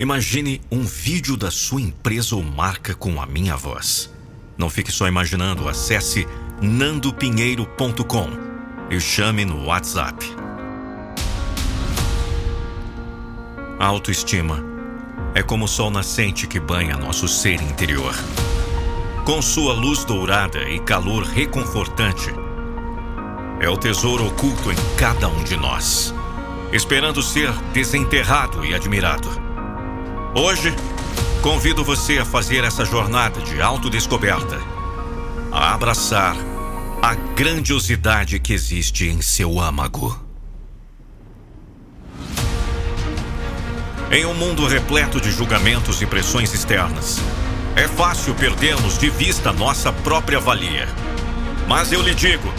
Imagine um vídeo da sua empresa ou marca com a minha voz. Não fique só imaginando, acesse nandopinheiro.com e chame no WhatsApp. A autoestima é como o sol nascente que banha nosso ser interior. Com sua luz dourada e calor reconfortante, é o tesouro oculto em cada um de nós, esperando ser desenterrado e admirado. Hoje, convido você a fazer essa jornada de autodescoberta, a abraçar a grandiosidade que existe em seu âmago. Em um mundo repleto de julgamentos e pressões externas, é fácil perdermos de vista nossa própria valia. Mas eu lhe digo,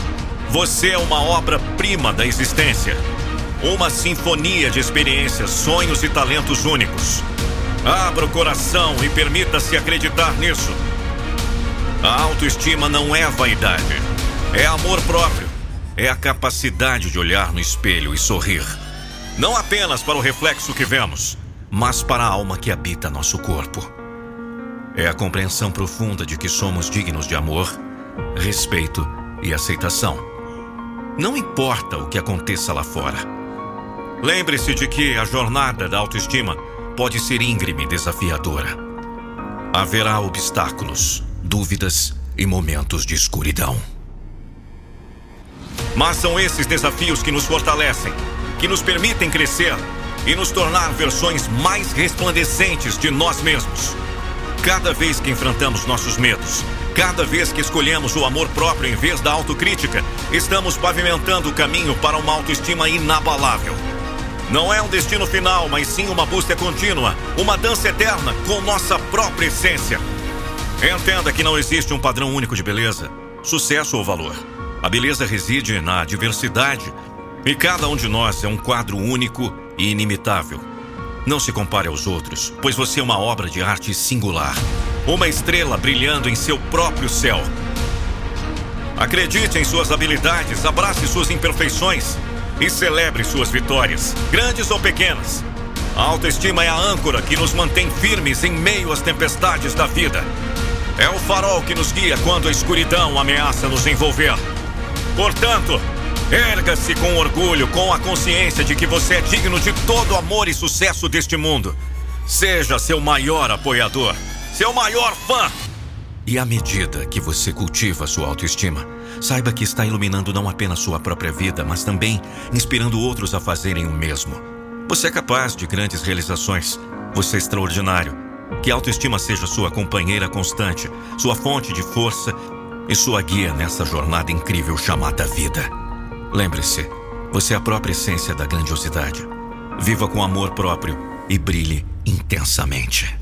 você é uma obra-prima da existência. Uma sinfonia de experiências, sonhos e talentos únicos. Abra o coração e permita-se acreditar nisso. A autoestima não é vaidade, é amor próprio. É a capacidade de olhar no espelho e sorrir. Não apenas para o reflexo que vemos, mas para a alma que habita nosso corpo. É a compreensão profunda de que somos dignos de amor, respeito e aceitação. Não importa o que aconteça lá fora. Lembre-se de que a jornada da autoestima pode ser íngreme e desafiadora. Haverá obstáculos, dúvidas e momentos de escuridão. Mas são esses desafios que nos fortalecem, que nos permitem crescer e nos tornar versões mais resplandecentes de nós mesmos. Cada vez que enfrentamos nossos medos, cada vez que escolhemos o amor próprio em vez da autocrítica, estamos pavimentando o caminho para uma autoestima inabalável. Não é um destino final, mas sim uma busca contínua, uma dança eterna com nossa própria essência. Entenda que não existe um padrão único de beleza, sucesso ou valor. A beleza reside na diversidade e cada um de nós é um quadro único e inimitável. Não se compare aos outros, pois você é uma obra de arte singular, uma estrela brilhando em seu próprio céu. Acredite em suas habilidades, abrace suas imperfeições e celebre suas vitórias, grandes ou pequenas. A autoestima é a âncora que nos mantém firmes em meio às tempestades da vida. É o farol que nos guia quando a escuridão ameaça nos envolver. Portanto, erga-se com orgulho, com a consciência de que você é digno de todo amor e sucesso deste mundo. Seja seu maior apoiador, seu maior fã. E à medida que você cultiva sua autoestima, Saiba que está iluminando não apenas sua própria vida, mas também inspirando outros a fazerem o mesmo. Você é capaz de grandes realizações. Você é extraordinário. Que a autoestima seja sua companheira constante, sua fonte de força e sua guia nessa jornada incrível chamada vida. Lembre-se, você é a própria essência da grandiosidade. Viva com amor próprio e brilhe intensamente.